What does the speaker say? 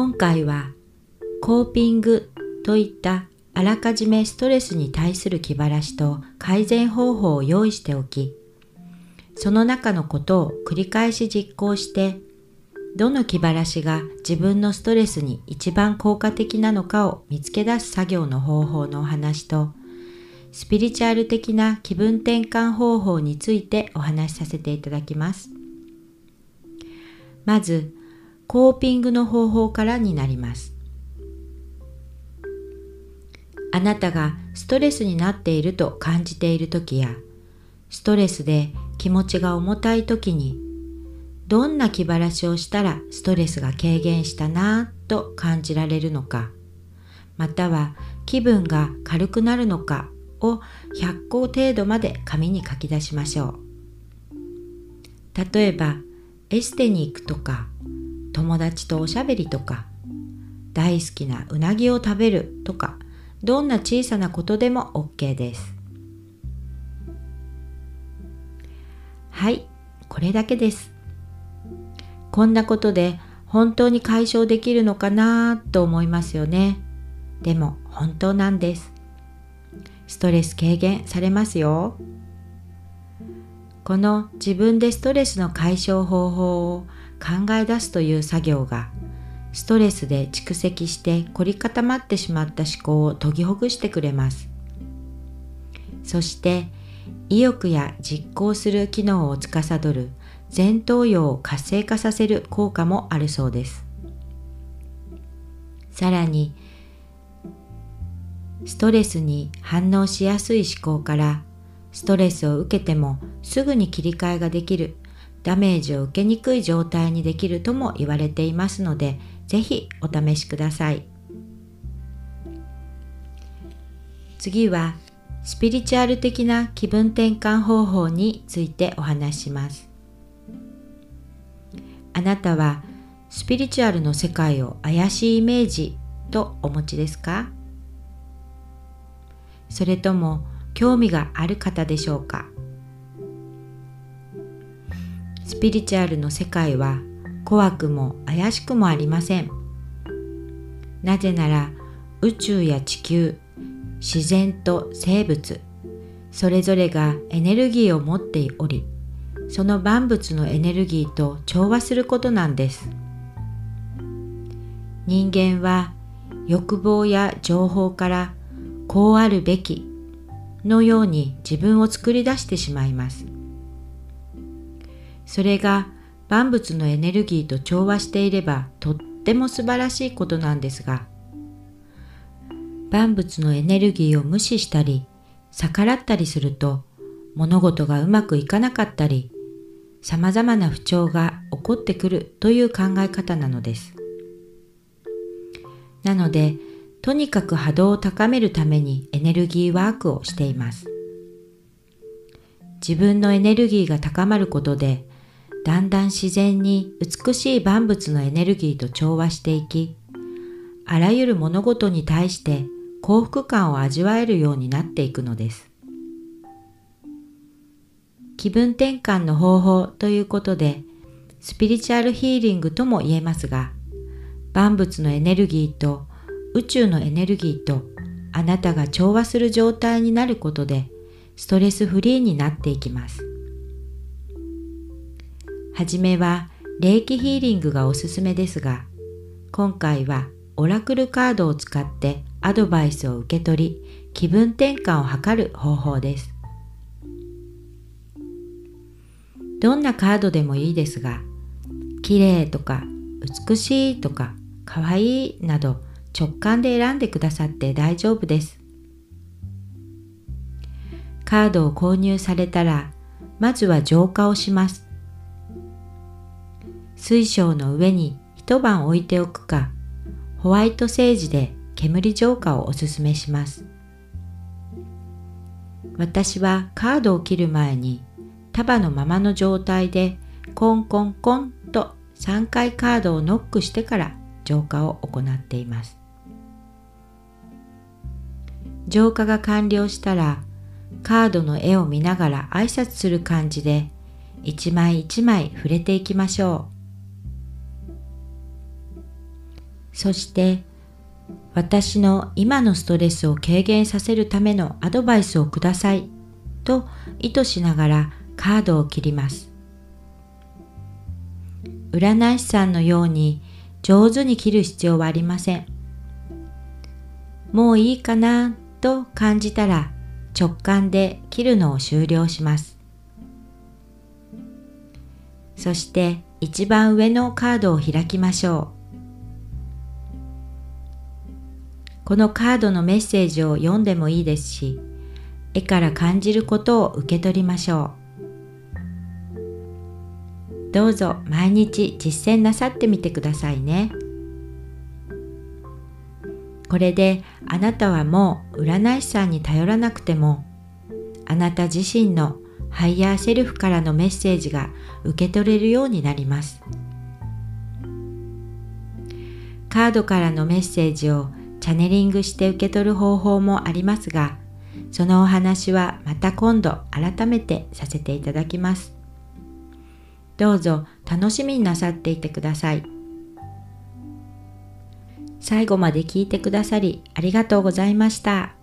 今回はコーピングといったあらかじめストレスに対する気晴らしと改善方法を用意しておき、その中のことを繰り返し実行して、どの気晴らしが自分のストレスに一番効果的なのかを見つけ出す作業の方法のお話と、スピリチュアル的な気分転換方法についてお話しさせていただきます。まず、コーピングの方法からになります。あなたがストレスになっていると感じている時や、ストレスで気持ちが重たい時に、どんな気晴らしをしたらストレスが軽減したなぁと感じられるのか、または気分が軽くなるのかを100個程度まで紙に書き出しましょう。例えば、エステに行くとか、友達とおしゃべりとか、大好きなうなぎを食べるとか、どんな小さなことでも OK です。はい、これだけです。こんなことで本当に解消できるのかなと思いますよね。でも本当なんです。ストレス軽減されますよ。この自分でストレスの解消方法を考え出すという作業がストレスで蓄積して凝り固まってしまった思考を研ぎほぐしてくれます。そして意欲や実行する機能を司る前頭葉を活性化させる効果もあるそうです。さらにストレスに反応しやすい思考からストレスを受けてもすぐに切り替えができるダメージを受けにくい状態にできるとも言われていますのでぜひお試しください。次はスピリチュアル的な気分転換方法についてお話しします。あなたはスピリチュアルの世界を怪しいイメージとお持ちですか？それとも興味がある方でしょうか？スピリチュアルの世界は怖くも怪しくもありません。なぜなら宇宙や地球、自然と生物、それぞれがエネルギーを持っており、その万物のエネルギーと調和することなんです。人間は欲望や情報からこうあるべきのように自分を作り出してしまいます。それが万物のエネルギーと調和していればとっても素晴らしいことなんですが万物のエネルギーを無視したり逆らったりすると物事がうまくいかなかったり様々な不調が起こってくるという考え方なのです。なので、とにかく波動を高めるためにエネルギーワークをしています。自分のエネルギーが高まることでだんだん自然に美しい万物のエネルギーと調和していき、あらゆる物事に対して幸福感を味わえるようになっていくのです。気分転換の方法ということで、スピリチュアルヒーリングとも言えますが、万物のエネルギーと宇宙のエネルギーとあなたが調和する状態になることで、ストレスフリーになっていきます。はじめは霊気ヒーリングがおすすめですが、今回はオラクルカードを使ってアドバイスを受け取り、気分転換を図る方法です。どんなカードでもいいですが、綺麗とか美しいとか可愛いなど直感で選んでくださって大丈夫です。カードを購入されたら、まずは浄化をします。水晶の上に一晩置いておくか、ホワイトセージで煙浄化をおすすめします。私はカードを切る前に束のままの状態でコンコンコンと3回カードをノックしてから浄化を行っています。浄化が完了したらカードの絵を見ながら挨拶する感じで一枚一枚触れていきましょう。そして私の今のストレスを軽減させるためのアドバイスをくださいと意図しながらカードを切ります。占い師さんのように上手に切る必要はありません。もういいかなと感じたら直感で切るのを終了します。そして一番上のカードを開きましょう。このカードのメッセージを読んでもいいですし、絵から感じることを受け取りましょう。どうぞ毎日実践なさってみてくださいね。これであなたはもう占い師さんに頼らなくてもあなた自身のハイヤーセルフからのメッセージが受け取れるようになります。カードからのメッセージをチャネリングして受け取る方法もありますが、そのお話はまた今度改めてさせていただきます。どうぞ楽しみになさっていてください。最後まで聞いてくださりありがとうございました。